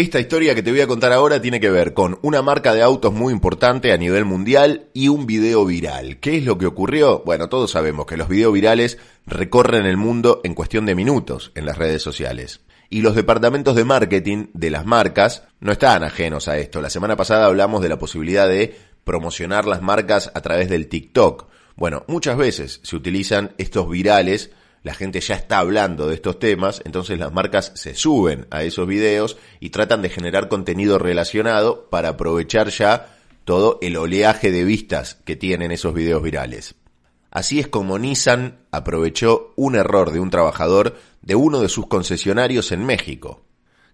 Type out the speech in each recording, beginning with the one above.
Esta historia que te voy a contar ahora tiene que ver con una marca de autos muy importante a nivel mundial y un video viral. ¿Qué es lo que ocurrió? Bueno, todos sabemos que los videos virales recorren el mundo en cuestión de minutos en las redes sociales. Y los departamentos de marketing de las marcas no están ajenos a esto. La semana pasada hablamos de la posibilidad de promocionar las marcas a través del TikTok. Bueno, muchas veces se utilizan estos virales la gente ya está hablando de estos temas, entonces las marcas se suben a esos videos y tratan de generar contenido relacionado para aprovechar ya todo el oleaje de vistas que tienen esos videos virales. Así es como Nissan aprovechó un error de un trabajador de uno de sus concesionarios en México.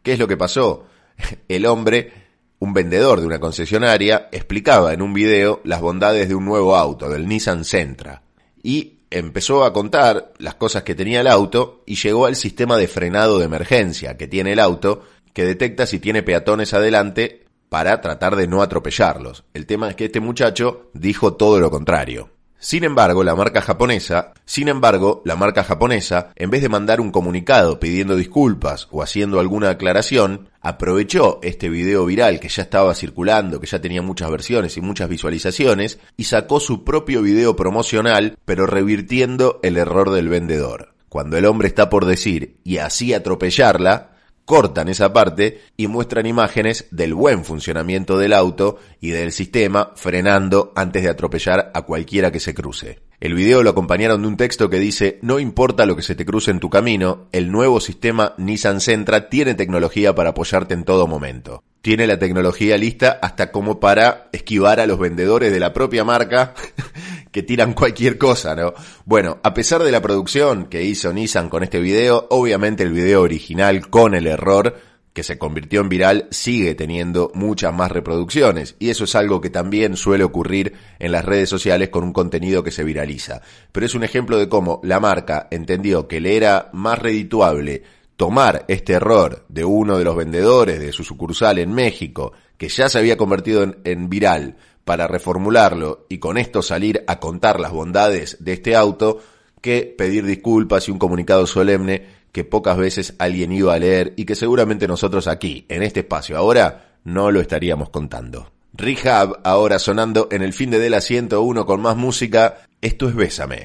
¿Qué es lo que pasó? El hombre, un vendedor de una concesionaria, explicaba en un video las bondades de un nuevo auto, del Nissan Sentra. Y empezó a contar las cosas que tenía el auto y llegó al sistema de frenado de emergencia que tiene el auto, que detecta si tiene peatones adelante para tratar de no atropellarlos. El tema es que este muchacho dijo todo lo contrario. Sin embargo, la marca japonesa, sin embargo, la marca japonesa, en vez de mandar un comunicado pidiendo disculpas o haciendo alguna aclaración, aprovechó este video viral que ya estaba circulando, que ya tenía muchas versiones y muchas visualizaciones, y sacó su propio video promocional, pero revirtiendo el error del vendedor. Cuando el hombre está por decir y así atropellarla, cortan esa parte y muestran imágenes del buen funcionamiento del auto y del sistema frenando antes de atropellar a cualquiera que se cruce. El video lo acompañaron de un texto que dice, no importa lo que se te cruce en tu camino, el nuevo sistema Nissan Sentra tiene tecnología para apoyarte en todo momento. Tiene la tecnología lista hasta como para esquivar a los vendedores de la propia marca que tiran cualquier cosa, ¿no? Bueno, a pesar de la producción que hizo Nissan con este video, obviamente el video original con el error que se convirtió en viral sigue teniendo muchas más reproducciones y eso es algo que también suele ocurrir en las redes sociales con un contenido que se viraliza. Pero es un ejemplo de cómo la marca entendió que le era más redituable tomar este error de uno de los vendedores de su sucursal en México, que ya se había convertido en, en viral, para reformularlo y con esto salir a contar las bondades de este auto que pedir disculpas y un comunicado solemne que pocas veces alguien iba a leer y que seguramente nosotros aquí, en este espacio ahora, no lo estaríamos contando. Rehab ahora sonando en el fin de la 101 con más música, esto es Bésame.